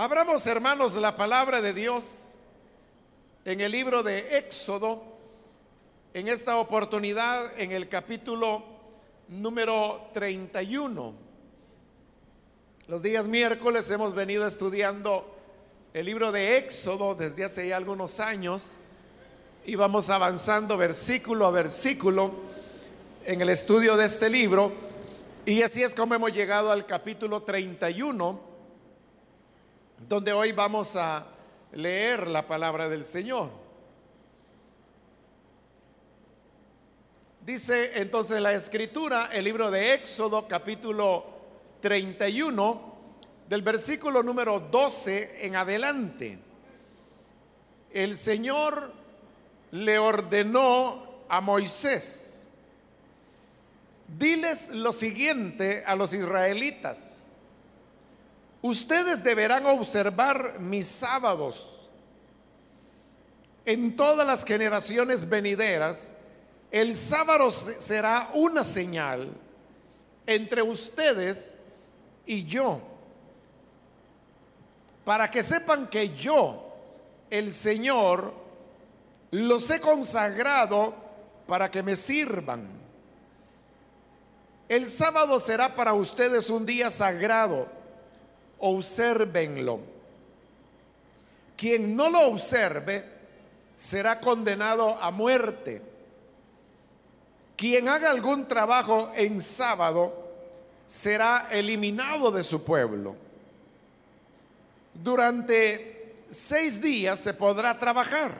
Abramos, hermanos, la palabra de Dios en el libro de Éxodo, en esta oportunidad en el capítulo número 31. Los días miércoles hemos venido estudiando el libro de Éxodo desde hace ya algunos años y vamos avanzando versículo a versículo en el estudio de este libro. Y así es como hemos llegado al capítulo 31 donde hoy vamos a leer la palabra del Señor. Dice entonces la escritura, el libro de Éxodo capítulo 31, del versículo número 12 en adelante. El Señor le ordenó a Moisés, diles lo siguiente a los israelitas Ustedes deberán observar mis sábados. En todas las generaciones venideras, el sábado será una señal entre ustedes y yo, para que sepan que yo, el Señor, los he consagrado para que me sirvan. El sábado será para ustedes un día sagrado observenlo. Quien no lo observe será condenado a muerte. Quien haga algún trabajo en sábado será eliminado de su pueblo. Durante seis días se podrá trabajar,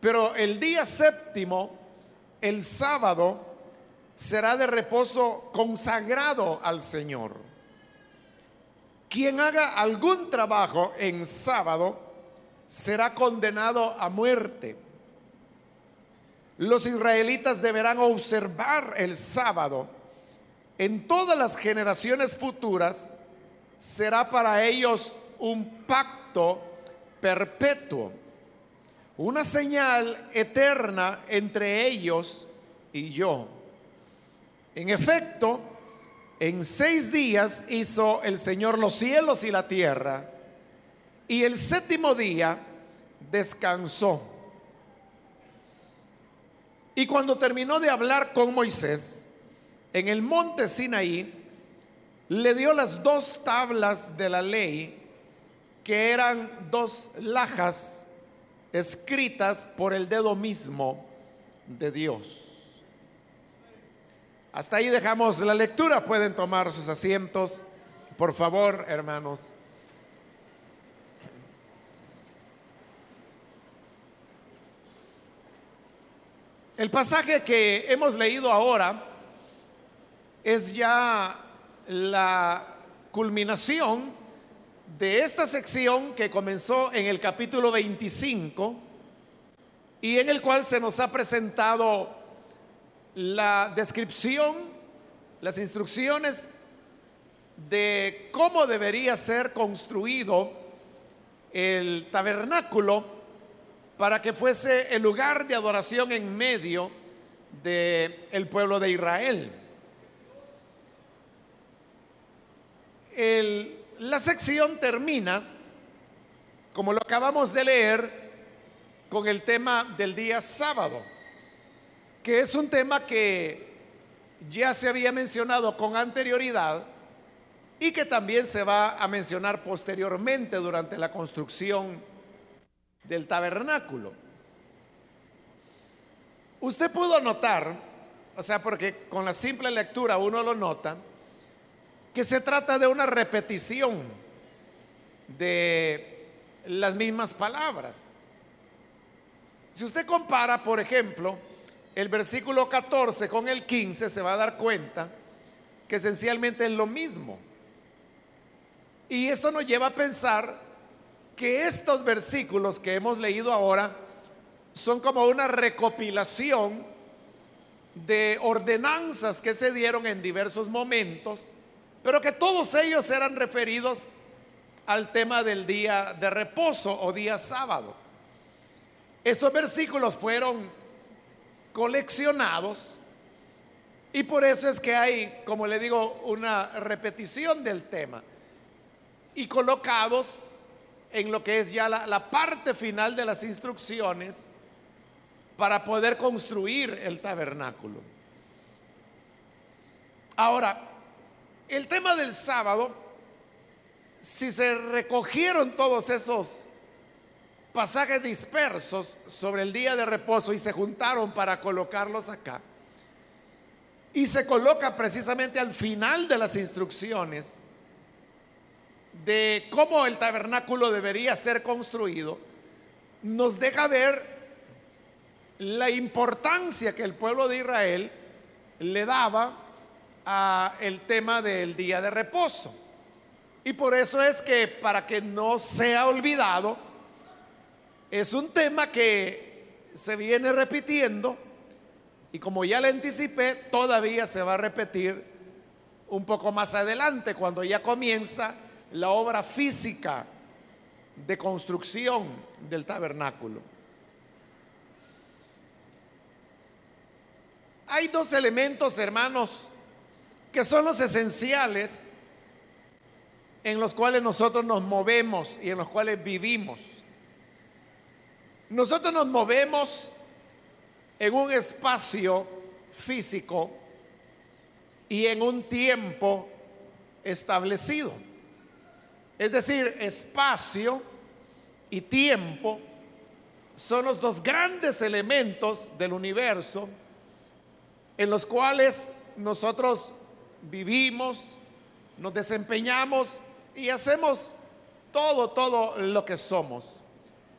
pero el día séptimo, el sábado, será de reposo consagrado al Señor. Quien haga algún trabajo en sábado será condenado a muerte. Los israelitas deberán observar el sábado. En todas las generaciones futuras será para ellos un pacto perpetuo, una señal eterna entre ellos y yo. En efecto, en seis días hizo el Señor los cielos y la tierra, y el séptimo día descansó. Y cuando terminó de hablar con Moisés en el monte Sinaí, le dio las dos tablas de la ley, que eran dos lajas escritas por el dedo mismo de Dios. Hasta ahí dejamos la lectura. Pueden tomar sus asientos, por favor, hermanos. El pasaje que hemos leído ahora es ya la culminación de esta sección que comenzó en el capítulo 25 y en el cual se nos ha presentado la descripción, las instrucciones de cómo debería ser construido el tabernáculo para que fuese el lugar de adoración en medio del pueblo de Israel. la sección termina, como lo acabamos de leer, con el tema del día sábado que es un tema que ya se había mencionado con anterioridad y que también se va a mencionar posteriormente durante la construcción del tabernáculo. Usted pudo notar, o sea, porque con la simple lectura uno lo nota, que se trata de una repetición de las mismas palabras. Si usted compara, por ejemplo, el versículo 14 con el 15 se va a dar cuenta que esencialmente es lo mismo. Y esto nos lleva a pensar que estos versículos que hemos leído ahora son como una recopilación de ordenanzas que se dieron en diversos momentos, pero que todos ellos eran referidos al tema del día de reposo o día sábado. Estos versículos fueron coleccionados. Y por eso es que hay, como le digo, una repetición del tema. y colocados en lo que es ya la, la parte final de las instrucciones para poder construir el tabernáculo. Ahora, el tema del sábado, si se recogieron todos esos pasajes dispersos sobre el día de reposo y se juntaron para colocarlos acá, y se coloca precisamente al final de las instrucciones de cómo el tabernáculo debería ser construido, nos deja ver la importancia que el pueblo de Israel le daba a el tema del día de reposo. Y por eso es que para que no sea olvidado, es un tema que se viene repitiendo y como ya le anticipé, todavía se va a repetir un poco más adelante, cuando ya comienza la obra física de construcción del tabernáculo. Hay dos elementos, hermanos, que son los esenciales en los cuales nosotros nos movemos y en los cuales vivimos. Nosotros nos movemos en un espacio físico y en un tiempo establecido. Es decir, espacio y tiempo son los dos grandes elementos del universo en los cuales nosotros vivimos, nos desempeñamos y hacemos todo, todo lo que somos.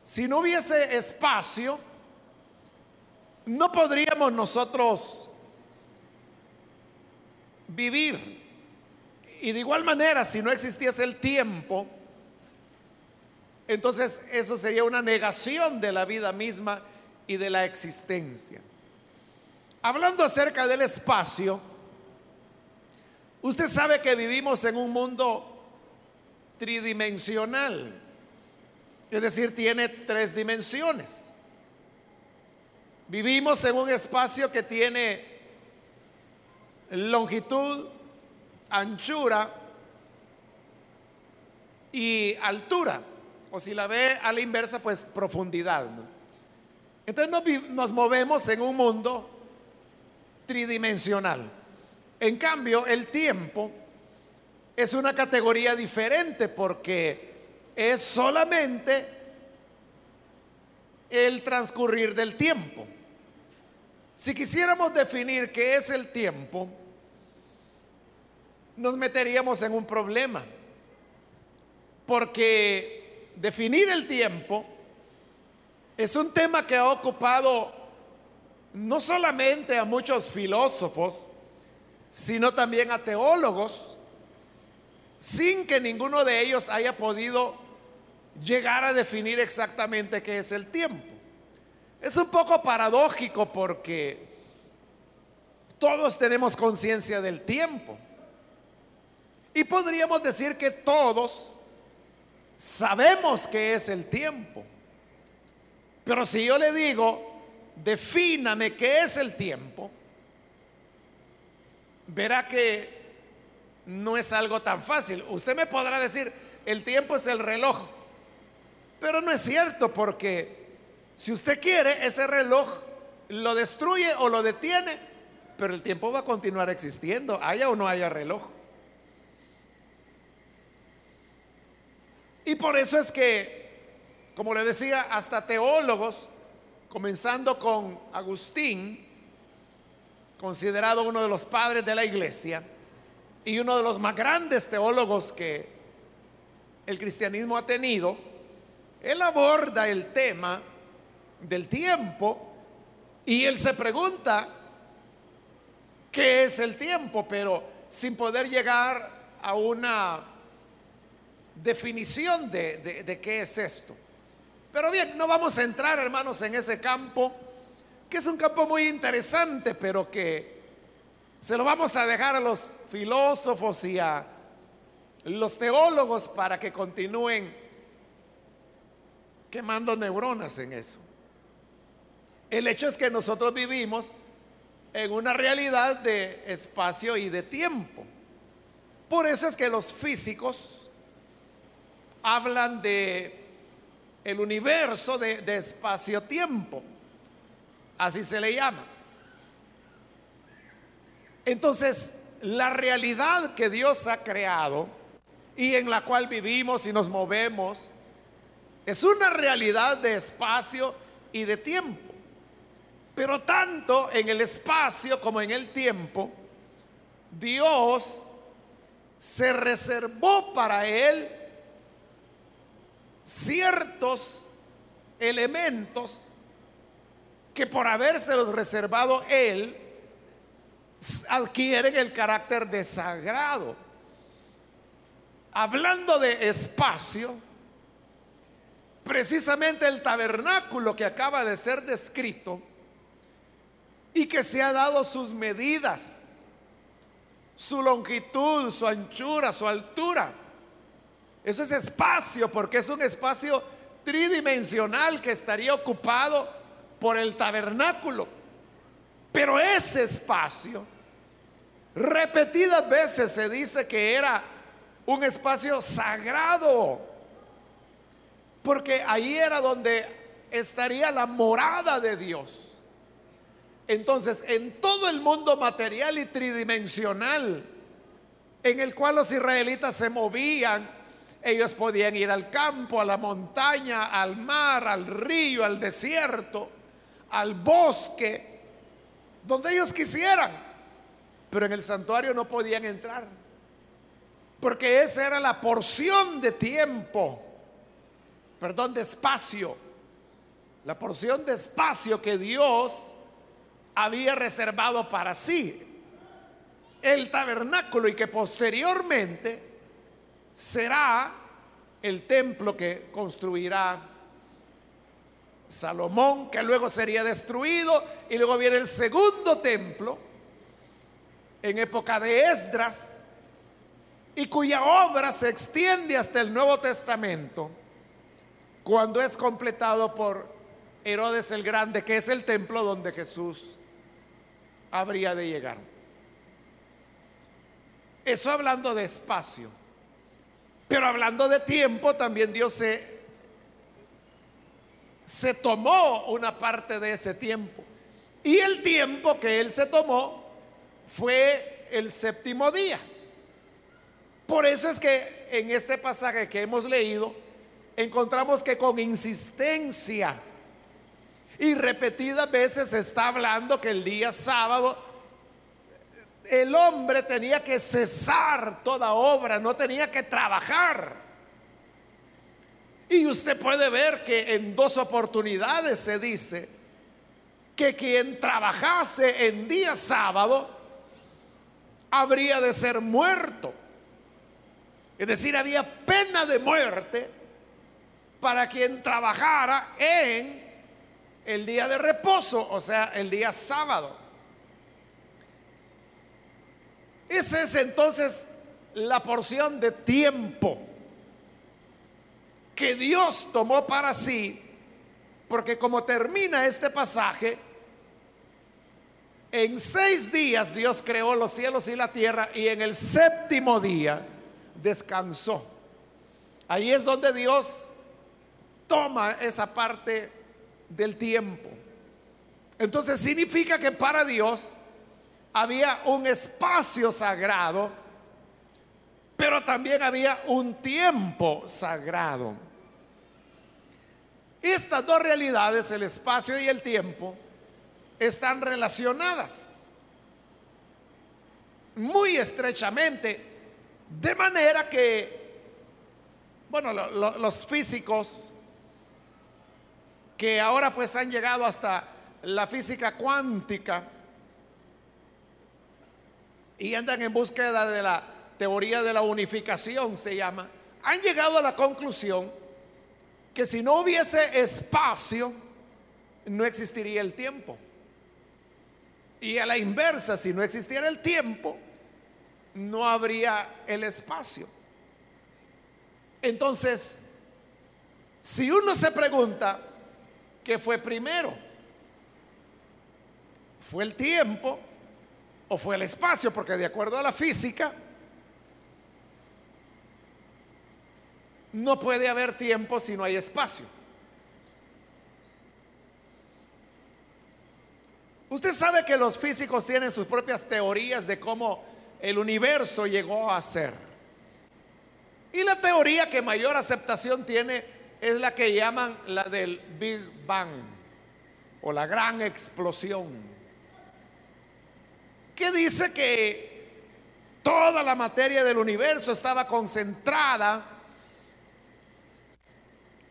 Si no hubiese espacio, no podríamos nosotros vivir. Y de igual manera, si no existiese el tiempo, entonces eso sería una negación de la vida misma y de la existencia. Hablando acerca del espacio, Usted sabe que vivimos en un mundo tridimensional, es decir, tiene tres dimensiones. Vivimos en un espacio que tiene longitud, anchura y altura. O si la ve a la inversa, pues profundidad. Entonces nos, nos movemos en un mundo tridimensional. En cambio, el tiempo es una categoría diferente porque es solamente el transcurrir del tiempo. Si quisiéramos definir qué es el tiempo, nos meteríamos en un problema. Porque definir el tiempo es un tema que ha ocupado no solamente a muchos filósofos, sino también a teólogos, sin que ninguno de ellos haya podido llegar a definir exactamente qué es el tiempo. Es un poco paradójico porque todos tenemos conciencia del tiempo. Y podríamos decir que todos sabemos qué es el tiempo. Pero si yo le digo, defíname qué es el tiempo, verá que no es algo tan fácil. Usted me podrá decir, el tiempo es el reloj, pero no es cierto porque si usted quiere, ese reloj lo destruye o lo detiene, pero el tiempo va a continuar existiendo, haya o no haya reloj. Y por eso es que, como le decía, hasta teólogos, comenzando con Agustín, considerado uno de los padres de la iglesia y uno de los más grandes teólogos que el cristianismo ha tenido, él aborda el tema del tiempo y él se pregunta qué es el tiempo, pero sin poder llegar a una definición de, qué es esto. Pero bien, no vamos a entrar, hermanos, en ese campo que es un campo muy interesante, pero que se lo vamos a dejar a los filósofos y a los teólogos para que continúen quemando neuronas en eso. El hecho es que nosotros vivimos en una realidad de espacio y de tiempo. Por eso es que los físicos hablan de el universo de, de espacio-tiempo. Así se le llama. Entonces, la realidad que Dios ha creado y en la cual vivimos y nos movemos es una realidad de espacio y de tiempo. Pero tanto en el espacio como en el tiempo, Dios se reservó para él ciertos elementos que por habérselos reservado él, adquieren el carácter de sagrado. Hablando de espacio, precisamente el tabernáculo que acaba de ser descrito y que se ha dado sus medidas, su longitud, su anchura, su altura. Eso es espacio porque es un espacio tridimensional que estaría ocupado por el tabernáculo. Pero ese espacio, repetidas veces se dice que era un espacio sagrado, porque ahí era donde estaría la morada de Dios. Entonces, en todo el mundo material y tridimensional en el cual los israelitas se movían, ellos podían ir al campo, a la montaña, al mar, al río, al desierto al bosque, donde ellos quisieran, pero en el santuario no podían entrar, porque esa era la porción de tiempo, perdón, de espacio, la porción de espacio que Dios había reservado para sí, el tabernáculo y que posteriormente será el templo que construirá Salomón, que luego sería destruido, y luego viene el segundo templo, en época de Esdras, y cuya obra se extiende hasta el Nuevo Testamento, cuando es completado por Herodes el Grande, que es el templo donde Jesús habría de llegar. Eso hablando de espacio. Pero hablando de tiempo, también Dios se se tomó una parte de ese tiempo. Y el tiempo que él se tomó fue el séptimo día. Por eso es que en este pasaje que hemos leído, encontramos que con insistencia y repetidas veces se está hablando que el día sábado el hombre tenía que cesar toda obra, no tenía que trabajar. Y usted puede ver que en dos oportunidades se dice que quien trabajase en día sábado habría de ser muerto. Es decir, había pena de muerte para quien trabajara en el día de reposo, o sea, el día sábado. Esa es entonces la porción de tiempo que Dios tomó para sí, porque como termina este pasaje, en seis días Dios creó los cielos y la tierra y en el séptimo día descansó. Ahí es donde Dios toma esa parte del tiempo. Entonces significa que para Dios había un espacio sagrado, pero también había un tiempo sagrado. Estas dos realidades, el espacio y el tiempo, están relacionadas muy estrechamente, de manera que, bueno, los físicos que ahora pues han llegado hasta la física cuántica y andan en búsqueda de la teoría de la unificación, se llama, han llegado a la conclusión que si no hubiese espacio, no existiría el tiempo. Y a la inversa, si no existiera el tiempo, no habría el espacio. Entonces, si uno se pregunta, ¿qué fue primero? ¿Fue el tiempo o fue el espacio? Porque de acuerdo a la física, no puede haber tiempo si no hay espacio. Usted sabe que los físicos tienen sus propias teorías de cómo el universo llegó a ser. Y la teoría que mayor aceptación tiene es la que llaman la del Big Bang o la gran explosión, que dice que toda la materia del universo estaba concentrada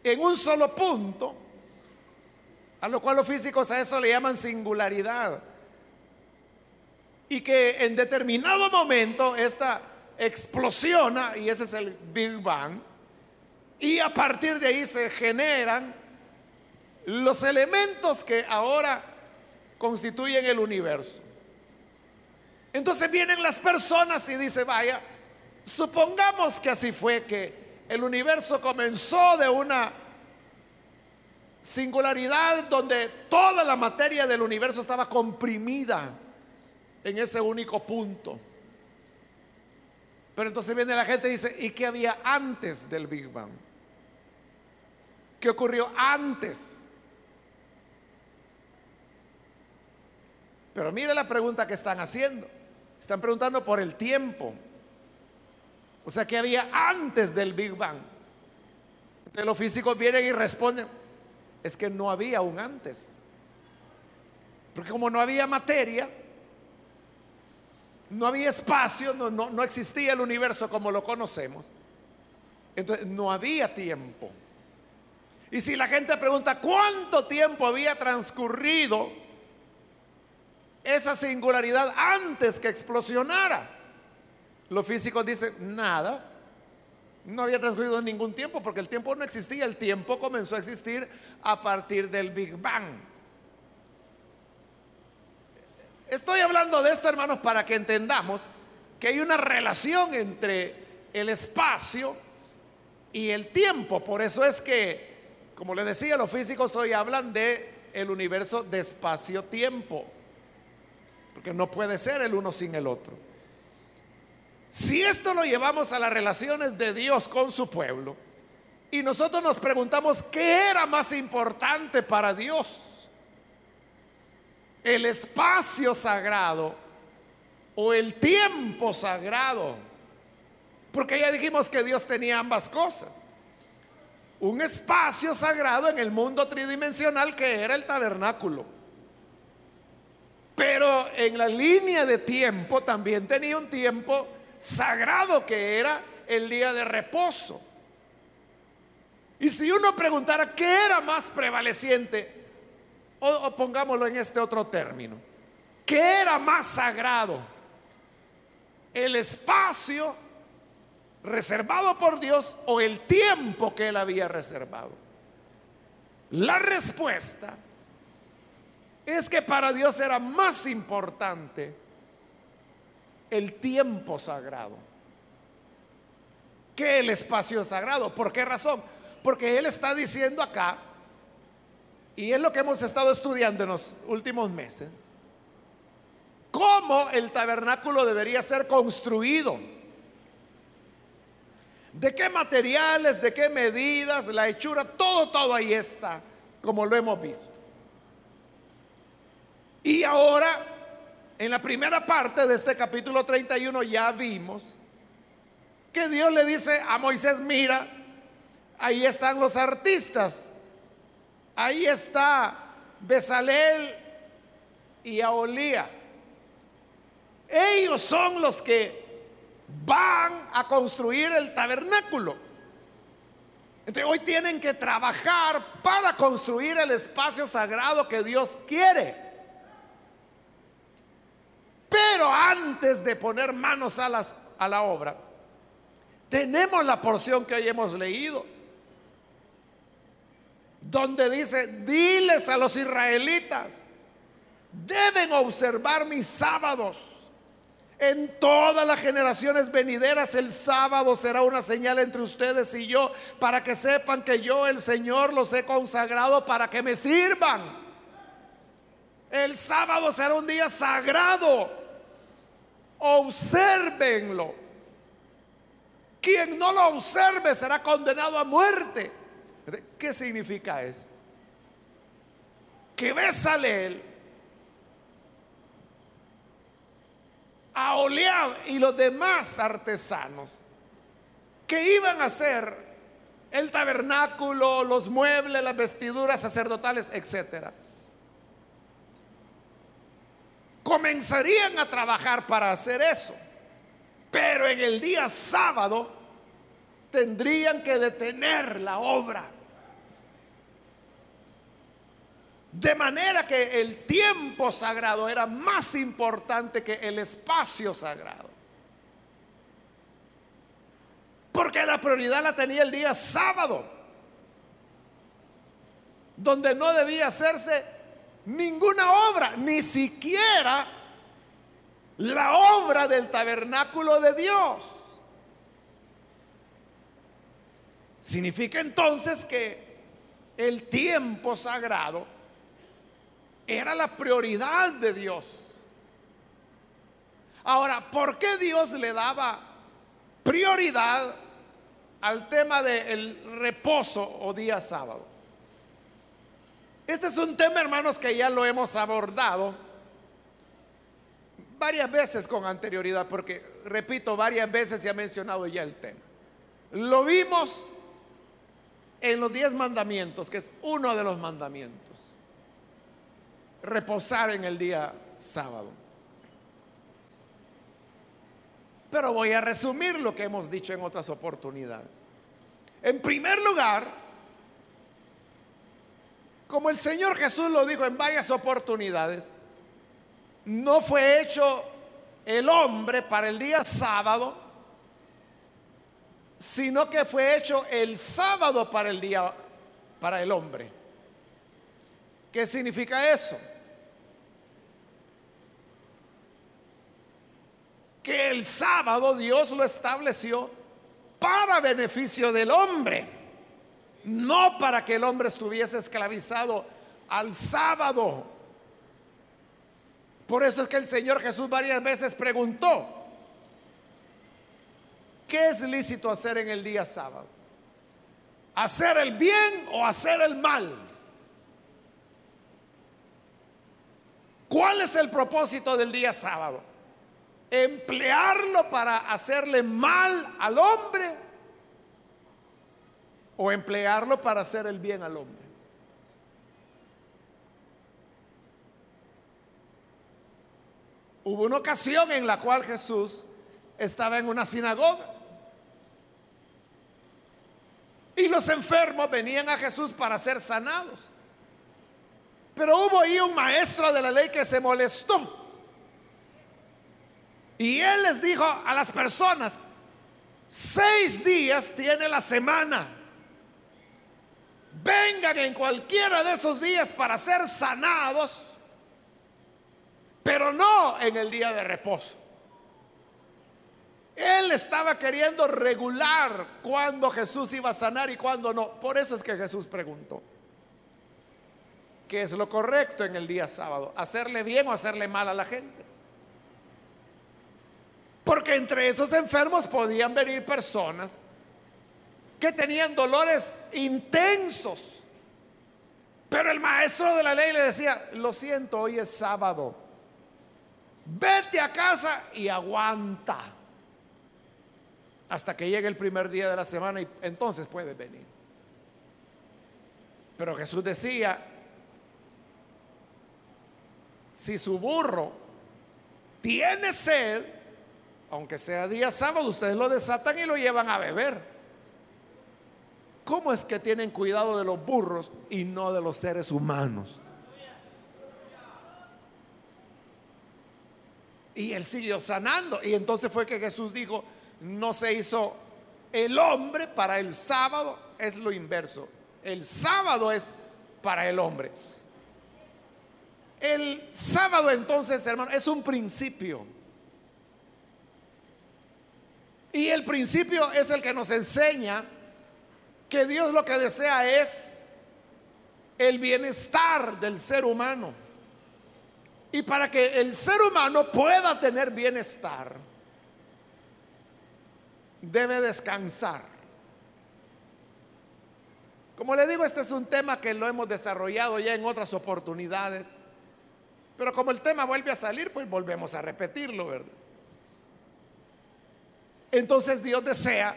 en un solo punto, a lo cual los físicos a eso le llaman singularidad, y que en determinado momento esta explosiona, y ese es el Big Bang, y a partir de ahí se generan los elementos que ahora constituyen el universo. Entonces vienen las personas y dice, vaya, supongamos que así fue, que el universo comenzó de una singularidad donde toda la materia del universo estaba comprimida en ese único punto. Pero entonces viene la gente y dice, ¿y qué había antes del Big Bang? ¿Qué ocurrió antes? Pero mire la pregunta que están haciendo. Están preguntando por el tiempo. O sea, ¿qué había antes del Big Bang? Entonces los físicos vienen y responden, es que no había un antes. Porque como no había materia, no había espacio, no, no, existía el universo como lo conocemos. Entonces no había tiempo. Y si la gente pregunta cuánto tiempo había transcurrido esa singularidad antes que explosionara, los físicos dicen nada. No había transcurrido ningún tiempo porque el tiempo no existía. El tiempo comenzó a existir a partir del Big Bang. Estoy hablando de esto, hermanos, para que entendamos que hay una relación entre el espacio y el tiempo. Por eso es que, como les decía, los físicos hoy hablan de el universo de espacio-tiempo, porque no puede ser el uno sin el otro. Si esto lo llevamos a las relaciones de Dios con su pueblo y nosotros nos preguntamos qué era más importante para Dios, el espacio sagrado o el tiempo sagrado. Porque ya dijimos que Dios tenía ambas cosas. Un espacio sagrado en el mundo tridimensional que era el tabernáculo. Pero en la línea de tiempo también tenía un tiempo sagrado que era el día de reposo. Y si uno preguntara qué era más prevaleciente, o, pongámoslo en este otro término. ¿Qué era más sagrado? ¿El espacio reservado por Dios o el tiempo que él había reservado? La respuesta es que para Dios era más importante el tiempo sagrado que el espacio sagrado. ¿Por qué razón? Porque Él está diciendo acá y es lo que hemos estado estudiando en los últimos meses. ¿Cómo el tabernáculo debería ser construido? ¿De qué materiales, de qué medidas, la hechura? Todo, todo ahí está, como lo hemos visto. Y ahora, en la primera parte de este capítulo 31 ya vimos que Dios le dice a Moisés, mira, ahí están los artistas Ahí está Besalel y Aolía. Ellos son los que van a construir el tabernáculo. Entonces hoy tienen que trabajar para construir el espacio sagrado que Dios quiere. Pero antes de poner manos a, a la obra, tenemos la porción que hoy hemos leído donde dice, diles a los israelitas, deben observar mis sábados. En todas las generaciones venideras el sábado será una señal entre ustedes y yo para que sepan que yo el Señor los he consagrado para que me sirvan. El sábado será un día sagrado. Obsérvenlo. quien no lo observe será condenado a muerte. ¿Qué significa esto? Que Besalel, a Oleab y los demás artesanos que iban a hacer el tabernáculo, los muebles, las vestiduras sacerdotales, etcétera comenzarían a trabajar para hacer eso. Pero en el día sábado tendrían que detener la obra. De manera que el tiempo sagrado era más importante que el espacio sagrado. Porque la prioridad la tenía el día sábado, donde no debía hacerse ninguna obra, ni siquiera la obra del tabernáculo de Dios. Significa entonces que el tiempo sagrado era la prioridad de Dios. Ahora, ¿por qué Dios le daba prioridad al tema del reposo o día sábado? Este es un tema, hermanos, que ya lo hemos abordado varias veces con anterioridad, porque, repito, varias veces se ha mencionado ya el tema. Lo vimos en los diez mandamientos, que es uno de los mandamientos. Reposar en el día sábado. Pero voy a resumir lo que hemos dicho en otras oportunidades. En primer lugar, como el Señor Jesús lo dijo en varias oportunidades, no fue hecho el hombre para el día sábado, sino que fue hecho el sábado para el día para el hombre. ¿Qué significa eso? Que el sábado Dios lo estableció para beneficio del hombre no para que el hombre estuviese esclavizado al sábado. Por eso es que el Señor Jesús varias veces preguntó, ¿qué es lícito hacer en el día sábado? ¿Hacer el bien o hacer el mal? ¿Cuál es el propósito del día sábado? ¿Emplearlo para hacerle mal al hombre o emplearlo para hacer el bien al hombre. Hubo una ocasión en la cual Jesús estaba en una sinagoga y los enfermos venían a Jesús para ser sanados. Pero hubo ahí un maestro de la ley que se molestó. Y él les dijo a las personas, seis días tiene la semana vengan en cualquiera de esos días para ser sanados, pero no en el día de reposo. Él estaba queriendo regular cuándo Jesús iba a sanar y cuándo no. Por eso es que Jesús preguntó, ¿qué es lo correcto en el día sábado? ¿Hacerle bien o hacerle mal a la gente? Porque entre esos enfermos podían venir personas que tenían dolores intensos. Pero el maestro de la ley le decía, lo siento, hoy es sábado. Vete a casa y aguanta hasta que llegue el primer día de la semana y entonces puedes venir. Pero Jesús decía, si su burro tiene sed, aunque sea día sábado, ustedes lo desatan y lo llevan a beber. ¿Cómo es que tienen cuidado de los burros y no de los seres humanos? Y él siguió sanando. Y entonces fue que Jesús dijo, no se hizo el hombre para el sábado, es lo inverso. El sábado es para el hombre. El sábado entonces, hermano, es un principio. Y el principio es el que nos enseña que Dios lo que desea es el bienestar del ser humano. Y para que el ser humano pueda tener bienestar, debe descansar. Como le digo, este es un tema que lo hemos desarrollado ya en otras oportunidades, pero como el tema vuelve a salir, pues volvemos a repetirlo, ¿verdad? Entonces Dios desea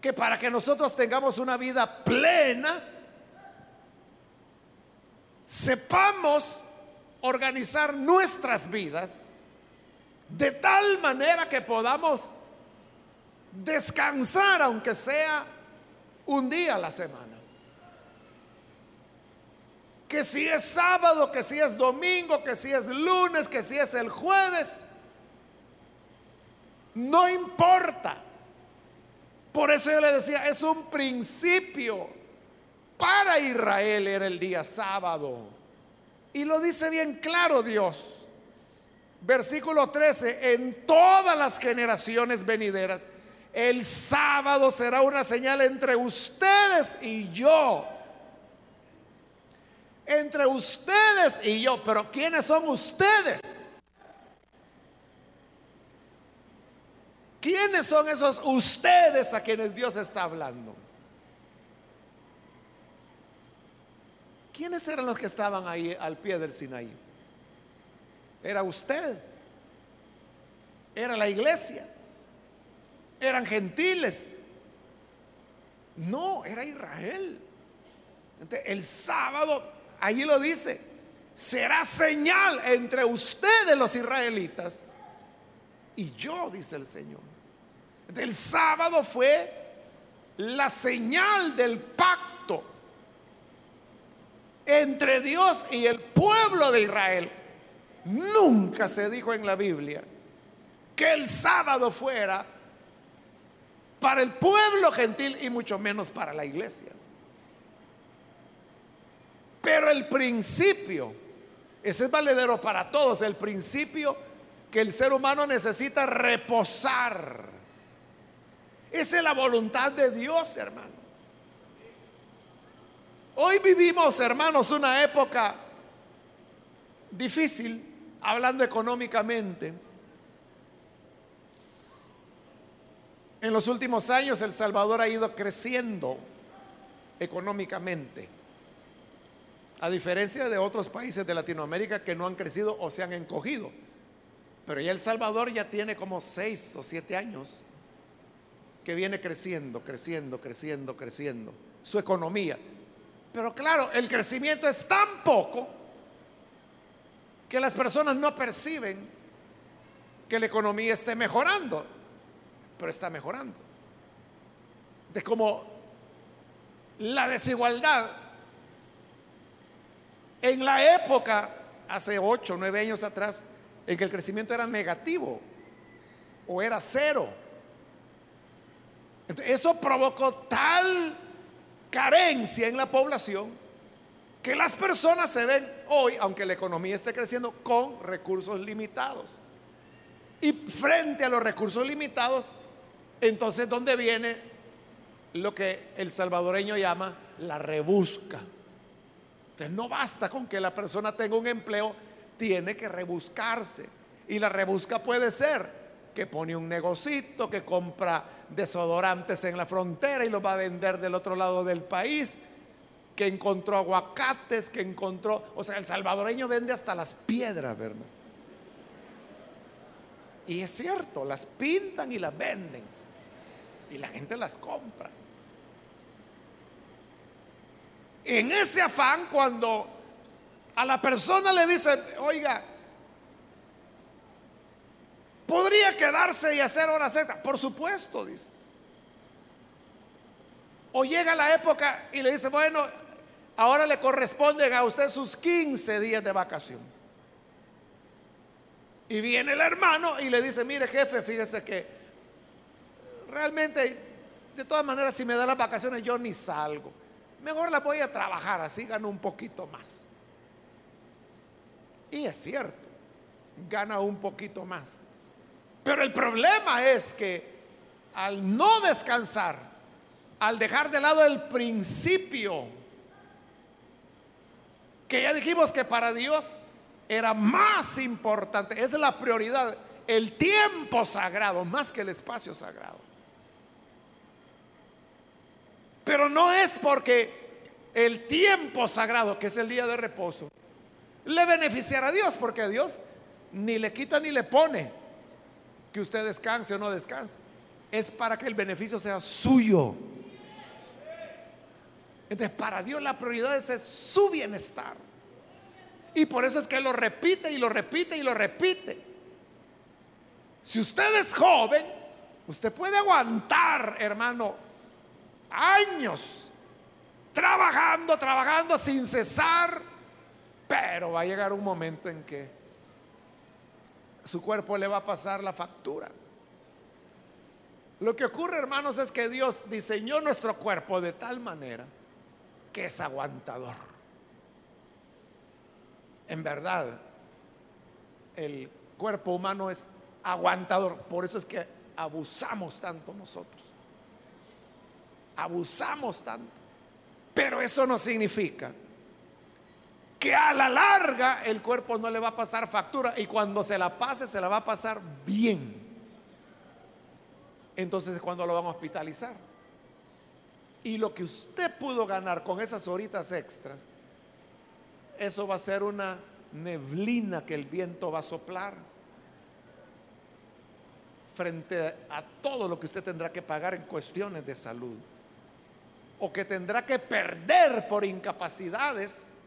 que para que nosotros tengamos una vida plena, sepamos organizar nuestras vidas de tal manera que podamos descansar, aunque sea un día a la semana. Que si es sábado, que si es domingo, que si es lunes, que si es el jueves, no importa. Por eso yo le decía, es un principio. Para Israel era el día sábado. Y lo dice bien claro Dios. Versículo 13, en todas las generaciones venideras, el sábado será una señal entre ustedes y yo. Entre ustedes y yo. Pero ¿quiénes son ustedes? ¿Quiénes son esos ustedes a quienes Dios está hablando? ¿Quiénes eran los que estaban ahí al pie del Sinaí? Era usted. Era la iglesia. Eran gentiles. No, era Israel. el sábado, allí lo dice, será señal entre ustedes los israelitas y yo, dice el Señor. El sábado fue la señal del pacto entre Dios y el pueblo de Israel. Nunca se dijo en la Biblia que el sábado fuera para el pueblo gentil y mucho menos para la iglesia. Pero el principio, ese es valedero para todos, el principio que el ser humano necesita reposar. Esa es la voluntad de Dios, hermano. Hoy vivimos, hermanos, una época difícil, hablando económicamente. En los últimos años El Salvador ha ido creciendo económicamente, a diferencia de otros países de Latinoamérica que no han crecido o se han encogido. Pero ya El Salvador ya tiene como seis o siete años que viene creciendo, creciendo, creciendo, creciendo su economía. Pero claro, el crecimiento es tan poco que las personas no perciben que la economía esté mejorando, pero está mejorando. De como la desigualdad en la época, hace ocho, nueve años atrás, en que el crecimiento era negativo o era cero. Eso provocó tal carencia en la población que las personas se ven hoy, aunque la economía esté creciendo, con recursos limitados. Y frente a los recursos limitados, entonces, ¿dónde viene lo que el salvadoreño llama la rebusca? Entonces, no basta con que la persona tenga un empleo tiene que rebuscarse. Y la rebusca puede ser que pone un negocito, que compra desodorantes en la frontera y los va a vender del otro lado del país, que encontró aguacates, que encontró, o sea, el salvadoreño vende hasta las piedras, ¿verdad? Y es cierto, las pintan y las venden. Y la gente las compra. En ese afán, cuando a la persona le dicen, oiga, ¿podría quedarse y hacer horas extras? Por supuesto, dice. O llega la época y le dice, bueno, ahora le corresponden a usted sus 15 días de vacación. Y viene el hermano y le dice, mire jefe, fíjese que realmente, de todas maneras, si me da las vacaciones yo ni salgo. Mejor la voy a trabajar, así gano un poquito más. Y es cierto, gana un poquito más. Pero el problema es que al no descansar, al dejar de lado el principio, que ya dijimos que para Dios era más importante, es la prioridad, el tiempo sagrado, más que el espacio sagrado. Pero no es porque el tiempo sagrado, que es el día de reposo, le beneficiará a Dios, porque a Dios ni le quita ni le pone que usted descanse o no descanse. Es para que el beneficio sea suyo. Entonces, para Dios la prioridad es su bienestar. Y por eso es que lo repite y lo repite y lo repite. Si usted es joven, usted puede aguantar, hermano, años trabajando, trabajando sin cesar, pero va a llegar un momento en que su cuerpo le va a pasar la factura. Lo que ocurre, hermanos, es que Dios diseñó nuestro cuerpo de tal manera que es aguantador. En verdad, el cuerpo humano es aguantador. Por eso es que abusamos tanto nosotros. Abusamos tanto. Pero eso no significa que a la larga el cuerpo no le va a pasar factura y cuando se la pase se la va a pasar bien. Entonces es cuando lo van a hospitalizar. Y lo que usted pudo ganar con esas horitas extras, eso va a ser una neblina que el viento va a soplar frente a todo lo que usted tendrá que pagar en cuestiones de salud o que tendrá que perder por incapacidades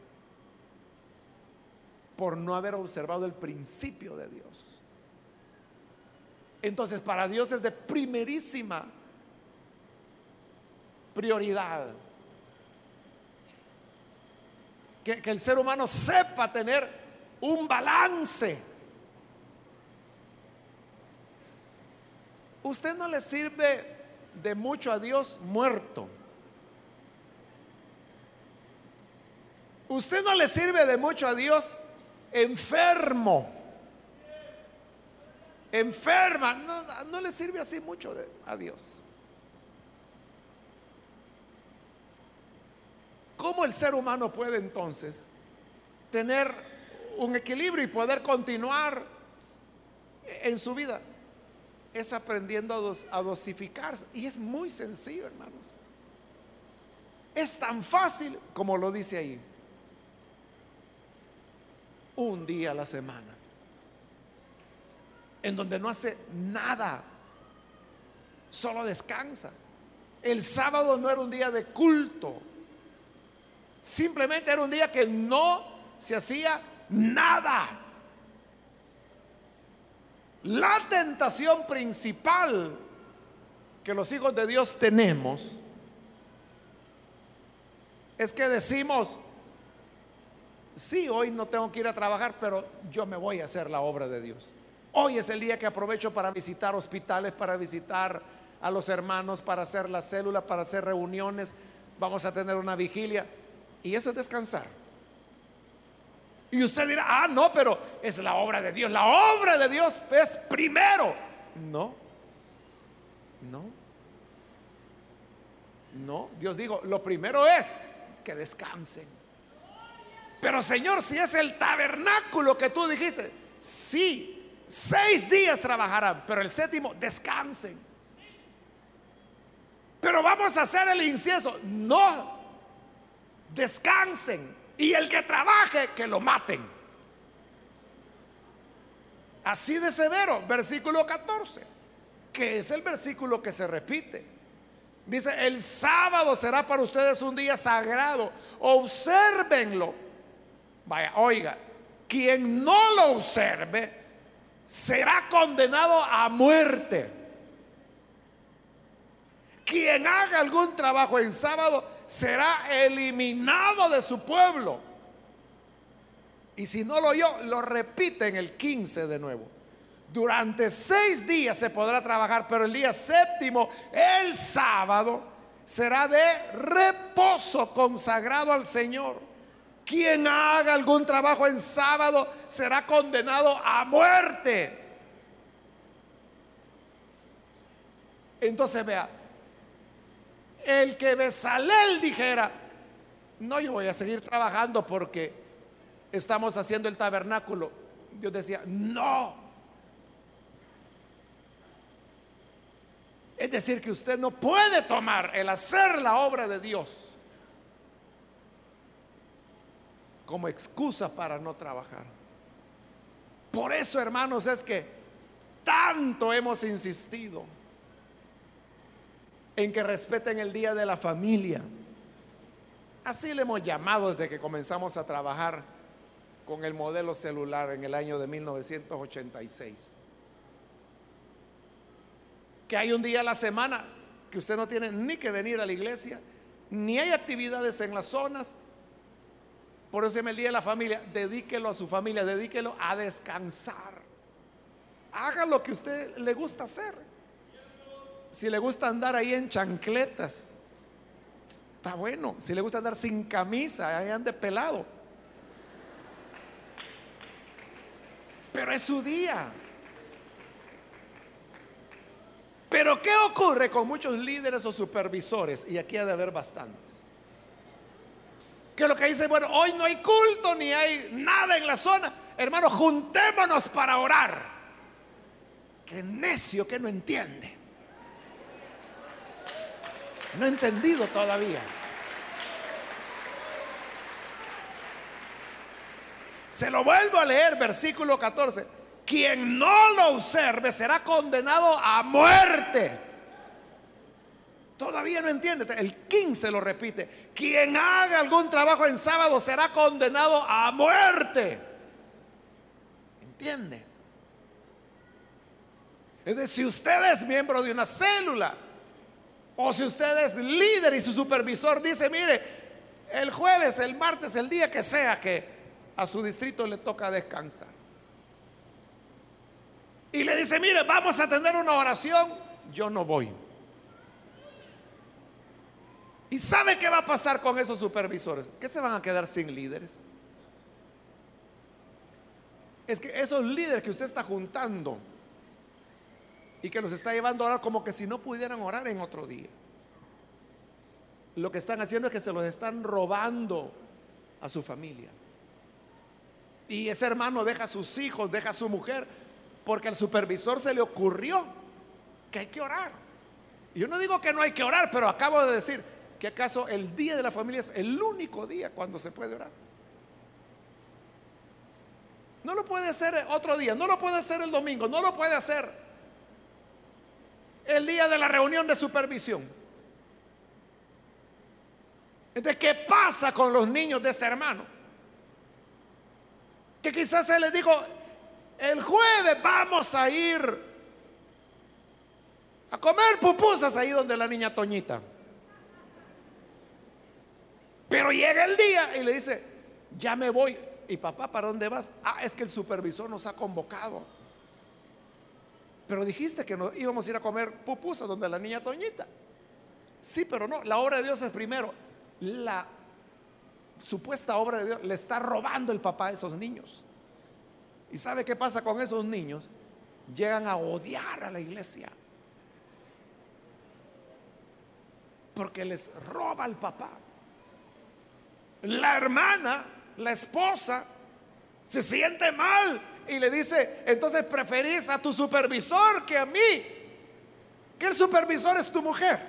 por no haber observado el principio de Dios. Entonces para Dios es de primerísima prioridad que, el ser humano sepa tener un balance. Usted no le sirve de mucho a Dios muerto. Usted no le sirve de mucho a Dios enfermo. Enferma. No, le sirve así mucho a Dios. ¿Cómo el ser humano puede entonces tener un equilibrio y poder continuar en su vida? Es aprendiendo a, dosificarse. Y es muy sencillo, hermanos. Es tan fácil como lo dice ahí. Un día a la semana. En donde no hace nada. Solo descansa. El sábado no era un día de culto Simplemente era un día que no se hacía nada. La tentación principal que los hijos de Dios tenemos es que decimos, sí, hoy no tengo que ir a trabajar, pero yo me voy a hacer la obra de Dios. Hoy es el día que aprovecho para visitar hospitales, para visitar a los hermanos, para hacer la célula, para hacer reuniones. Vamos a tener una vigilia. Y eso es descansar. Y usted dirá, ah, no, pero es la obra de Dios. La obra de Dios es primero. No, no, no. Dios dijo, lo primero es que descansen. Pero Señor, si es el tabernáculo que tú dijiste, sí, seis días trabajarán, pero el séptimo descansen. Pero vamos a hacer el incienso. No, descansen y el que trabaje, que lo maten. Así de severo, versículo 14, que es el versículo que se repite. Dice, el sábado será para ustedes un día sagrado, obsérvenlo. Oiga, quien no lo observe será condenado a muerte. Quien haga algún trabajo en sábado será eliminado de su pueblo. Y si no lo oyó, lo repite en el 15 de nuevo. Durante seis días se podrá trabajar, pero el día séptimo, el sábado, será de reposo consagrado al Señor. Quien haga algún trabajo en sábado será condenado a muerte. Entonces vea, el que Besalel dijera, no, yo voy a seguir trabajando porque estamos haciendo el tabernáculo. Dios decía, no. Es decir, que usted no puede tomar el hacer la obra de Dios como excusa para no trabajar. Por eso, hermanos, es que tanto hemos insistido en que respeten el día de la familia. Así le hemos llamado desde que comenzamos a trabajar con el modelo celular en el año de 1986. Que hay un día a la semana que usted no tiene ni que venir a la iglesia, ni hay actividades en las zonas. Por eso se el día de la familia, dedíquelo a su familia, dedíquelo a descansar. Haga lo que a usted le gusta hacer. Si le gusta andar ahí en chancletas, está bueno. Si le gusta andar sin camisa, ahí ande pelado. Pero es su día. Pero ¿qué ocurre con muchos líderes o supervisores? Y aquí ha de haber bastantes. Que lo que dice, bueno, hoy no hay culto ni hay nada en la zona. Hermano, juntémonos para orar. Qué necio que no entiende. No he entendido todavía. Se lo vuelvo a leer, versículo 14. Quien no lo observe será condenado a muerte. Todavía no entiende. El 15 lo repite. Quien haga algún trabajo en sábado será condenado a muerte. ¿Entiende? Es decir, si usted es miembro de una célula o si usted es líder y su supervisor dice, mire, el jueves, el martes, el día que sea que a su distrito le toca descansar. Y le dice, mire, vamos a tener una oración, yo no voy. ¿Y sabe qué va a pasar con esos supervisores? Que se van a quedar sin líderes. Es que esos líderes que usted está juntando, y que los está llevando a orar como que si no pudieran orar en otro día. Lo que están haciendo es que se los están robando a su familia. Y ese hermano deja a sus hijos, deja a su mujer, porque al supervisor se le ocurrió que hay que orar. Yo no digo que no hay que orar, pero acabo de decir que acaso el día de la familia es el único día cuando se puede orar. No lo puede hacer otro día, no lo puede hacer el domingo, no lo puede hacer el día de la reunión de supervisión. Entonces, ¿qué pasa con los niños de este hermano? Que quizás se les dijo, el jueves vamos a ir a comer pupusas ahí donde la niña Toñita. Pero llega el día y le dice, ya me voy. ¿Y papá, para dónde vas? Ah, es que el supervisor nos ha convocado. Pero dijiste que nos íbamos a ir a comer pupusas donde la niña Toñita. Sí, pero no, la obra de Dios es primero. La supuesta obra de Dios le está robando el papá a esos niños. ¿Y sabe qué pasa con esos niños? Llegan a odiar a la iglesia. Porque les roba el papá. La hermana, la esposa, se siente mal y le dice, entonces preferís a tu supervisor que a mí, que el supervisor es tu mujer,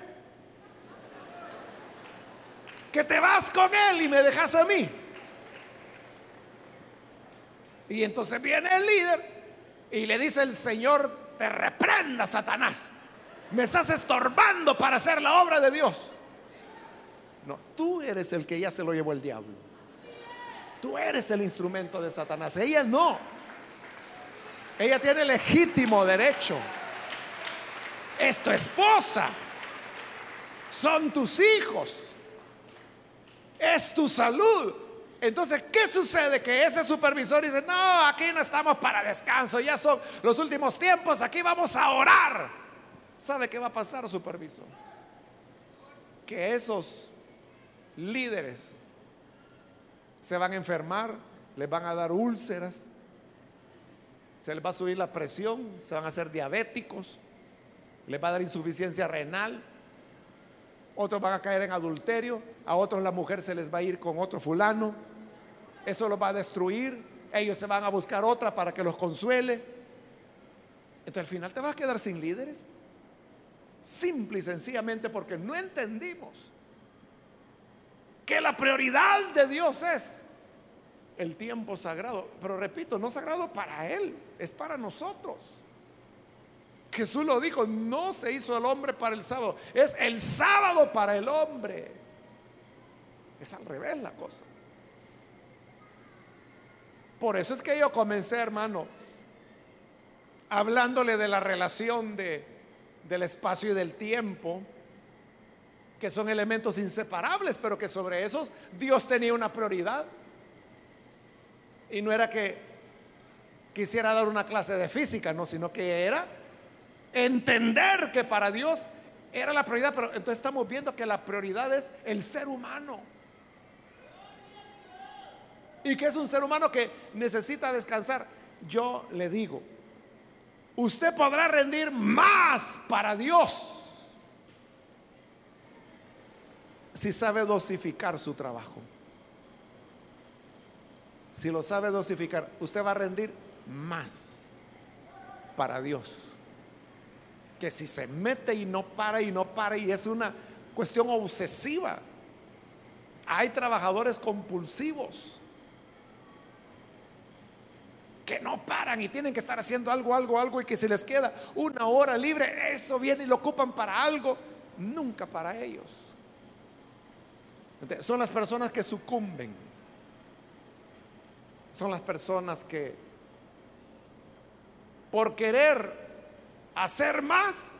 que te vas con él y me dejas a mí. Y entonces viene el líder y le dice el Señor, te reprenda Satanás, me estás estorbando para hacer la obra de Dios. No, tú eres el que ya se lo llevó el diablo. Tú eres el instrumento de Satanás, ella no. Ella tiene legítimo derecho. Es tu esposa. Son tus hijos. Es tu salud. Entonces, ¿qué sucede? Que ese supervisor dice, no, aquí no estamos para descanso, ya son los últimos tiempos, aquí vamos a orar. ¿Sabe qué va a pasar, supervisor? Que esos líderes se van a enfermar, les van a dar úlceras, se les va a subir la presión, se van a hacer diabéticos, les va a dar insuficiencia renal, otros van a caer en adulterio, a otros la mujer se les va a ir con otro fulano, eso los va a destruir, ellos se van a buscar otra para que los consuele. Entonces al final te vas a quedar sin líderes, Simple y sencillamente porque no entendimos que la prioridad de Dios es el tiempo sagrado. Pero repito, no sagrado para Él, es para nosotros. Jesús lo dijo, no se hizo el hombre para el sábado, es el sábado para el hombre. Es al revés la cosa. Por eso es que yo comencé, hermano, hablándole de la relación de, del espacio y del tiempo, que son elementos inseparables, pero que sobre esos Dios tenía una prioridad. Y no era que quisiera dar una clase de física, no, sino que era entender que para Dios era la prioridad, pero entonces estamos viendo que la prioridad es el ser humano. Y que es un ser humano que necesita descansar. Yo le digo, usted podrá rendir más para Dios si sabe dosificar su trabajo. Si lo sabe dosificar, usted va a rendir más para Dios. Que si se mete y no para y no para y es una cuestión obsesiva. Hay trabajadores compulsivos que no paran y tienen que estar haciendo algo, algo, algo y que si les queda una hora libre, eso viene y lo ocupan para algo, nunca para ellos. Son las personas que sucumben. Son las personas que por querer hacer más,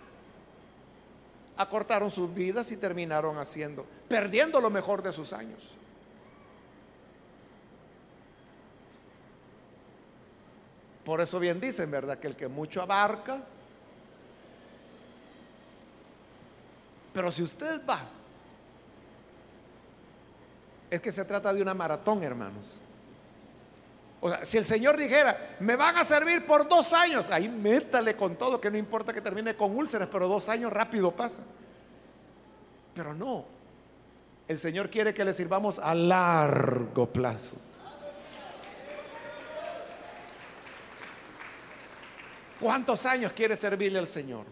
acortaron sus vidas y terminaron haciendo, perdiendo lo mejor de sus años. Por eso bien dicen, ¿verdad? Que el que mucho abarca, pero si usted va, es que se trata de una maratón, hermanos. O sea, si el Señor dijera, me van a servir por dos años, ahí métale con todo, que no importa que termine con úlceras, pero dos años rápido pasa. Pero no, el Señor quiere que le sirvamos a largo plazo. ¿Cuántos años quiere servirle al Señor?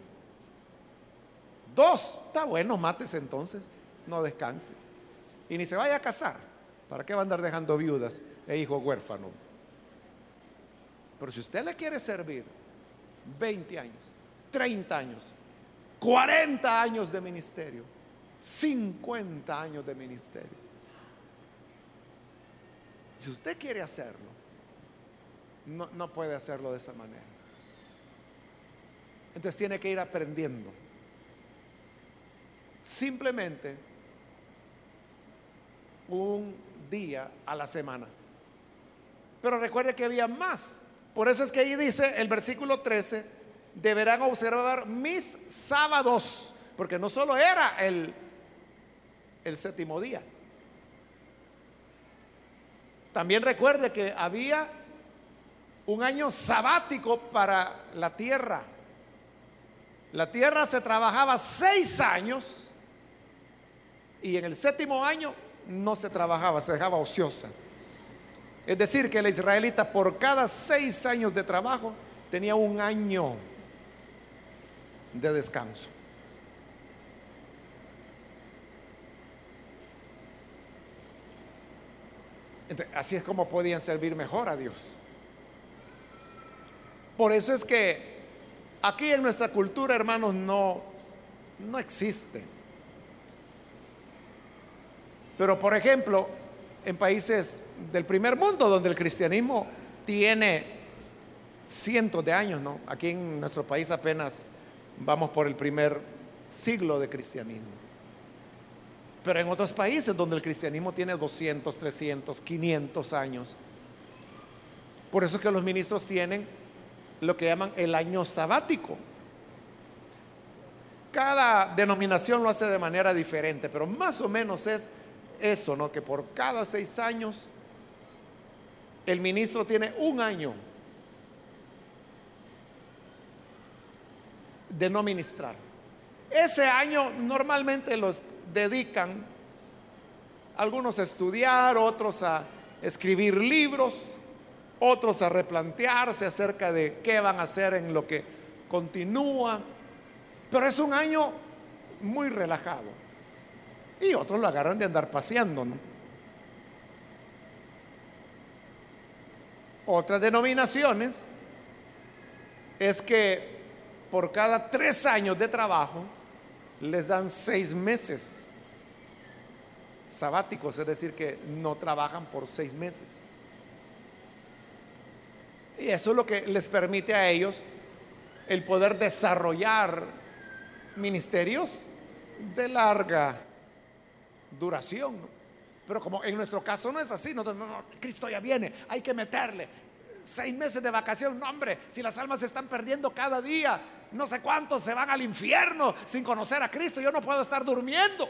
Dos. Está bueno, mátese entonces. No descanse. Y ni se vaya a casar. ¿Para qué va a andar dejando viudas e hijos huérfanos? Pero si usted le quiere servir 20 años, 30 años, 40 años de ministerio, 50 años de ministerio. Si usted quiere hacerlo, no, no puede hacerlo de esa manera. Entonces tiene que ir aprendiendo. Simplemente un día a la semana. Pero recuerde que había más. Por eso es que ahí dice el versículo 13, deberán observar mis sábados, porque no solo era el, el séptimo día. También recuerde que había un año sabático para la tierra. La tierra se trabajaba seis años y en el séptimo año no se trabajaba, se dejaba ociosa. Es decir, que la israelita por cada seis años de trabajo tenía un año de descanso. así es como podían servir mejor a Dios. Por eso es que Aquí en nuestra cultura, hermanos, no, no existe. Pero, por ejemplo, en países del primer mundo, donde el cristianismo tiene cientos de años, ¿no? Aquí en nuestro país apenas vamos por el primer siglo de cristianismo. Pero en otros países donde el cristianismo tiene 200, 300, 500 años, por eso es que los ministros tienen lo que llaman el año sabático. Cada denominación lo hace de manera diferente, pero más o menos es eso, ¿no? Que por cada seis años el ministro tiene un año de no ministrar. Ese año normalmente los dedican algunos a estudiar, otros a escribir libros, otros a replantearse acerca de qué van a hacer en lo que continúa. Pero es un año muy relajado. Y otros lo agarran de andar paseando, ¿no? Otras denominaciones es que por cada tres años de trabajo les dan seis meses sabáticos, es decir, que no trabajan por seis meses. Y eso es lo que les permite a ellos el poder desarrollar ministerios de larga duración. Pero como en nuestro caso no es así, no, Cristo ya viene, hay que meterle seis meses de vacación. No, hombre, si las almas se están perdiendo cada día, no sé cuántos se van al infierno sin conocer a Cristo, yo no puedo estar durmiendo.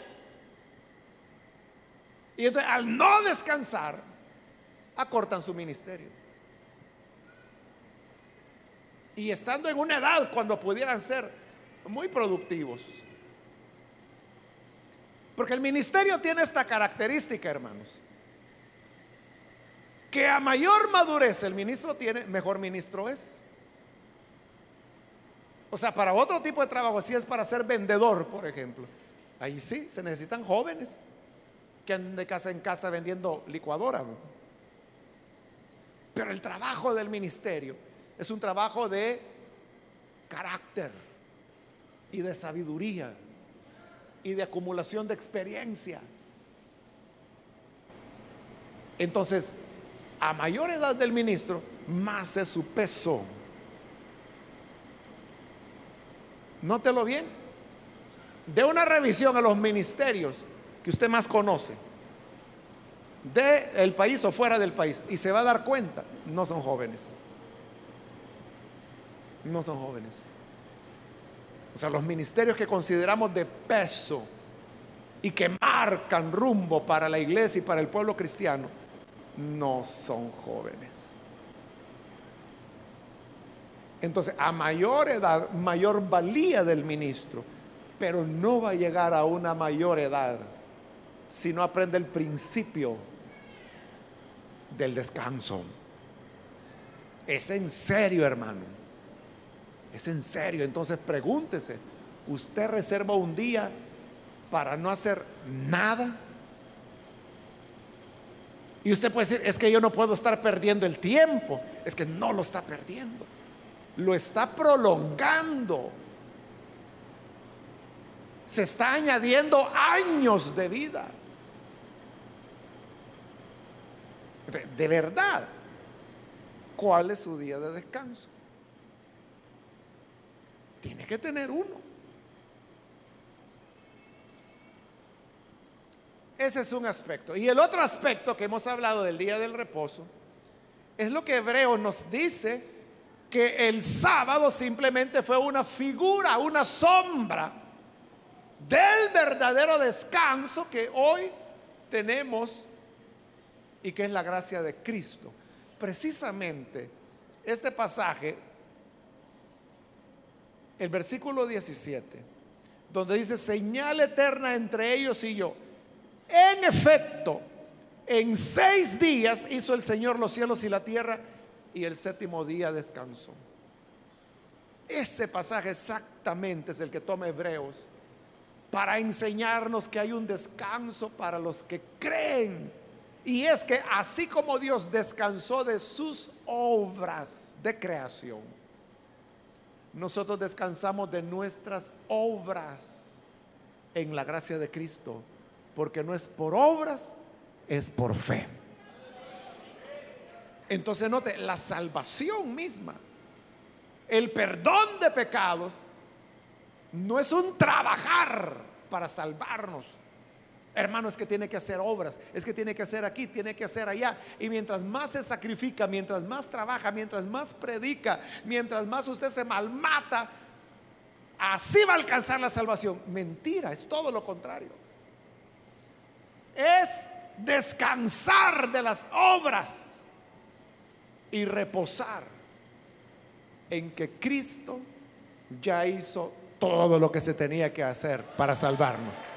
Y entonces, al no descansar, acortan su ministerio. Y estando en una edad cuando pudieran ser muy productivos. Porque el ministerio tiene esta característica, hermanos. Que a mayor madurez el ministro tiene, mejor ministro es. O sea, para otro tipo de trabajo, si es para ser vendedor, por ejemplo, ahí sí se necesitan jóvenes que anden de casa en casa vendiendo licuadora. Pero el trabajo del ministerio es un trabajo de carácter y de sabiduría y de acumulación de experiencia. Entonces, a mayor edad del ministro, más es su peso. Nótelo bien. De una revisión a los ministerios que usted más conoce, de el país o fuera del país, y se va a dar cuenta, no son jóvenes. No son jóvenes. O sea, los ministerios que consideramos de peso y que marcan rumbo para la iglesia y para el pueblo cristiano, no son jóvenes. Entonces, a mayor edad, mayor valía del ministro, pero no va a llegar a una mayor edad si no aprende el principio del descanso. Es en serio, hermano. Es en serio. Entonces pregúntese, ¿usted reserva un día para no hacer nada? Y usted puede decir, es que yo no puedo estar perdiendo el tiempo. Es que no lo está perdiendo. Lo está prolongando. Se está añadiendo años de vida. De, verdad, ¿cuál es su día de descanso? Tiene que tener uno. Ese es un aspecto. Y el otro aspecto que hemos hablado del día del reposo es lo que Hebreo nos dice que el sábado simplemente fue una figura, una sombra del verdadero descanso que hoy tenemos y que es la gracia de Cristo. Precisamente este pasaje, el versículo 17, donde dice, señal eterna entre ellos y yo. En efecto, en seis días hizo el Señor los cielos y la tierra y el séptimo día descansó. Ese pasaje exactamente es el que toma Hebreos para enseñarnos que hay un descanso para los que creen y es que así como Dios descansó de sus obras de creación, nosotros descansamos de nuestras obras en la gracia de Cristo, porque no es por obras, es por fe. Entonces note, la salvación misma, el perdón de pecados, no es un trabajar para salvarnos, Hermano, es que tiene que hacer obras, es que tiene que hacer aquí, tiene que hacer allá. Y mientras más se sacrifica, mientras más trabaja, mientras más predica, mientras más usted se malmata, así va a alcanzar la salvación. Mentira, es todo lo contrario. Es descansar de las obras y reposar en que Cristo ya hizo todo lo que se tenía que hacer para salvarnos.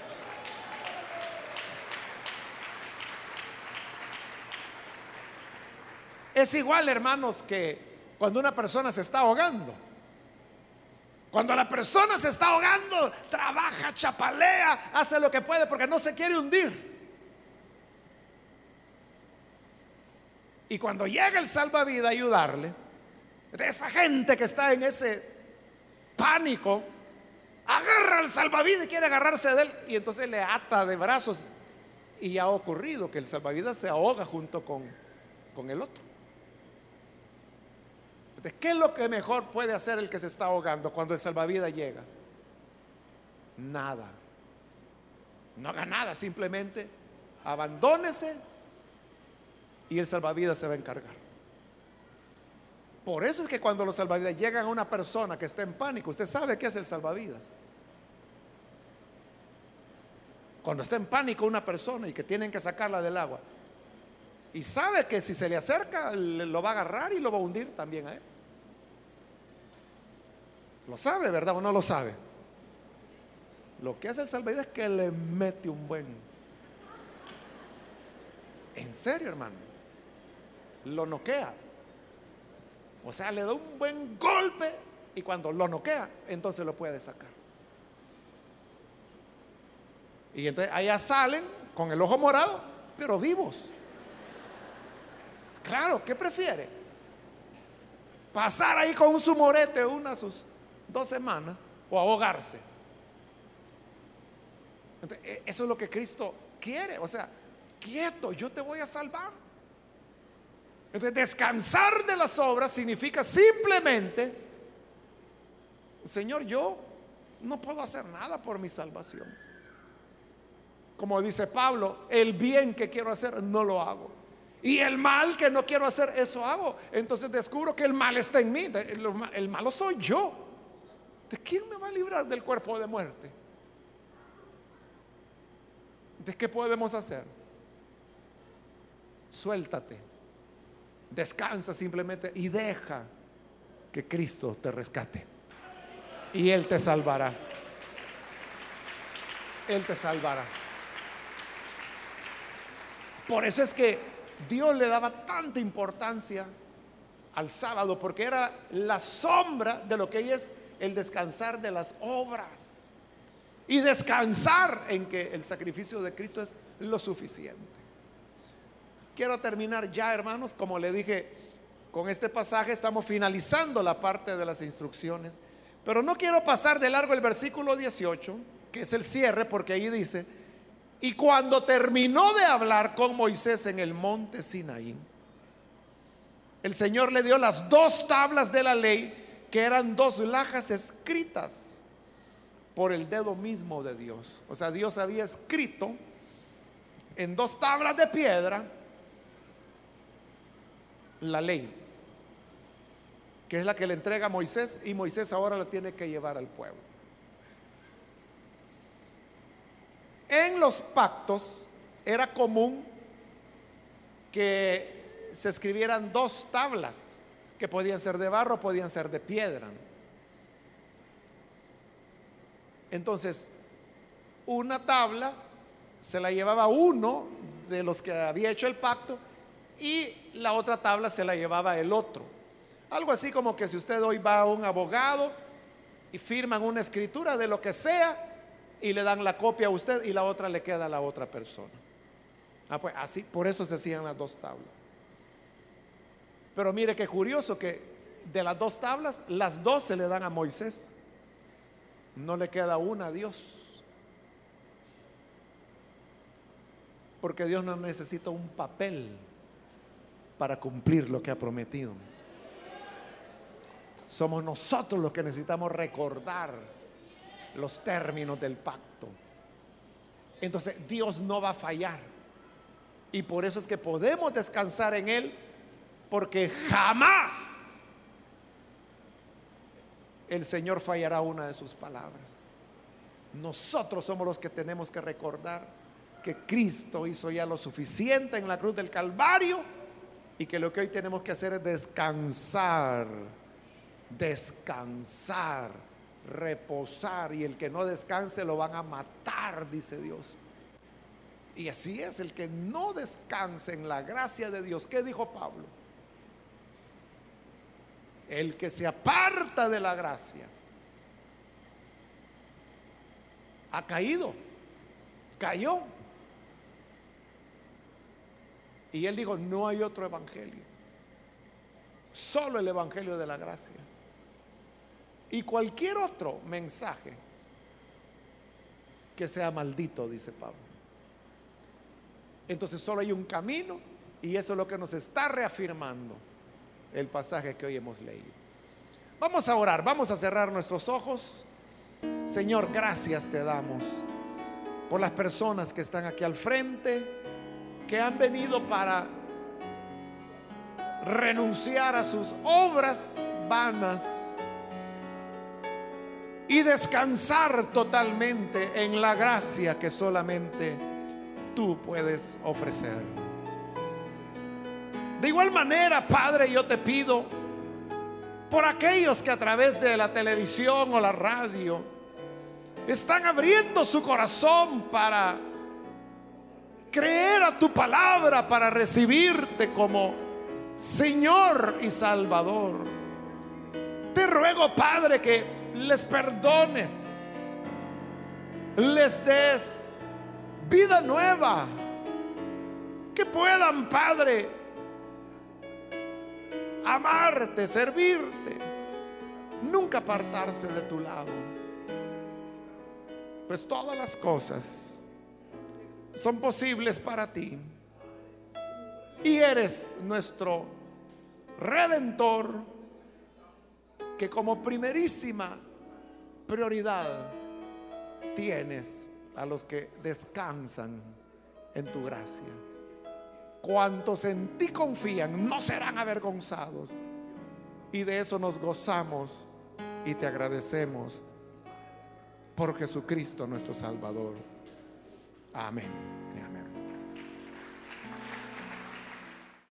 Es igual, hermanos, que cuando una persona se está ahogando. Cuando la persona se está ahogando, trabaja, chapalea, hace lo que puede porque no se quiere hundir. Y cuando llega el salvavidas a ayudarle, de esa gente que está en ese pánico, agarra al salvavidas y quiere agarrarse de él. Y entonces le ata de brazos. Y ha ocurrido que el salvavidas se ahoga junto con, con el otro. ¿Qué es lo que mejor puede hacer el que se está ahogando cuando el salvavidas llega? Nada. No haga nada, simplemente abandónese y el salvavidas se va a encargar. Por eso es que cuando los salvavidas llegan a una persona que está en pánico, usted sabe qué es el salvavidas. Cuando está en pánico una persona y que tienen que sacarla del agua, y sabe que si se le acerca, lo va a agarrar y lo va a hundir también a él. Lo sabe, ¿verdad? ¿O no lo sabe? Lo que hace el salvavidas es que le mete un buen. En serio, hermano lo noquea. O sea, le da un buen golpe y cuando lo noquea, entonces lo puede sacar. Y entonces allá salen con el ojo morado, pero vivos. Claro, ¿qué prefiere? Pasar ahí con un sumorete una sus dos semanas o ahogarse. E, eso es lo que Cristo quiere. O sea, quieto, yo te voy a salvar. Entonces, descansar de las obras significa simplemente, Señor, yo no puedo hacer nada por mi salvación. Como dice Pablo, el bien que quiero hacer no lo hago. Y el mal que no quiero hacer, eso hago. Entonces descubro que el mal está en mí. El malo soy yo. ¿De quién me va a librar del cuerpo de muerte? ¿De qué podemos hacer? Suéltate Descansa simplemente y deja que Cristo te rescate. Y Él te salvará. Él te salvará. Por eso es que Dios le daba tanta importancia al sábado, porque era la sombra de lo que es el descansar de las obras. Y descansar en que el sacrificio de Cristo es lo suficiente. Quiero terminar ya, hermanos, como le dije, con este pasaje estamos finalizando la parte de las instrucciones, pero no quiero pasar de largo el versículo 18, que es el cierre, porque ahí dice, y cuando terminó de hablar con Moisés en el monte Sinaí, el Señor le dio las dos tablas de la ley, que eran dos lajas escritas por el dedo mismo de Dios. O sea, Dios había escrito en dos tablas de piedra la ley, que es la que le entrega a Moisés y Moisés ahora la tiene que llevar al pueblo. En los pactos era común que se escribieran dos tablas, que podían ser de barro, podían ser de piedra. Entonces, una tabla se la llevaba uno de los que había hecho el pacto y la otra tabla se la llevaba el otro. Algo así como que si usted hoy va a un abogado y firman una escritura de lo que sea y le dan la copia a usted y la otra le queda a la otra persona. Ah, pues así, por eso se hacían las dos tablas. Pero mire qué curioso que de las dos tablas, las dos se le dan a Moisés. No le queda una a Dios. Porque Dios no necesita un papel para cumplir lo que ha prometido. Somos nosotros los que necesitamos recordar los términos del pacto. Entonces Dios no va a fallar. Y por eso es que podemos descansar en Él, porque jamás el Señor fallará una de sus palabras. Nosotros somos los que tenemos que recordar que Cristo hizo ya lo suficiente en la cruz del Calvario y que lo que hoy tenemos que hacer es descansar, descansar, reposar y el que no descanse lo van a matar, dice Dios. Y así es, el que no descanse en la gracia de Dios. ¿Qué dijo Pablo? El que se aparta de la gracia ha caído, cayó. Y él dijo, no hay otro evangelio, solo el evangelio de la gracia. Y cualquier otro mensaje que sea maldito, dice Pablo. Entonces solo hay un camino y eso es lo que nos está reafirmando el pasaje que hoy hemos leído. Vamos a orar, vamos a cerrar nuestros ojos. Señor, gracias te damos por las personas que están aquí al frente, que han venido para renunciar a sus obras vanas y descansar totalmente en la gracia que solamente tú puedes ofrecer. De igual manera, Padre, yo te pido por aquellos que a través de la televisión o la radio están abriendo su corazón para creer a tu palabra, para recibirte como Señor y Salvador. Te ruego, Padre, que les perdones, les des vida nueva, que puedan, Padre, amarte, servirte, nunca apartarse de tu lado. Pues todas las cosas son posibles para ti. Y eres nuestro redentor que como primerísima prioridad tienes a los que descansan en tu gracia. Cuantos en ti confían no serán avergonzados. Y de eso nos gozamos y te agradecemos por Jesucristo nuestro Salvador. Amén.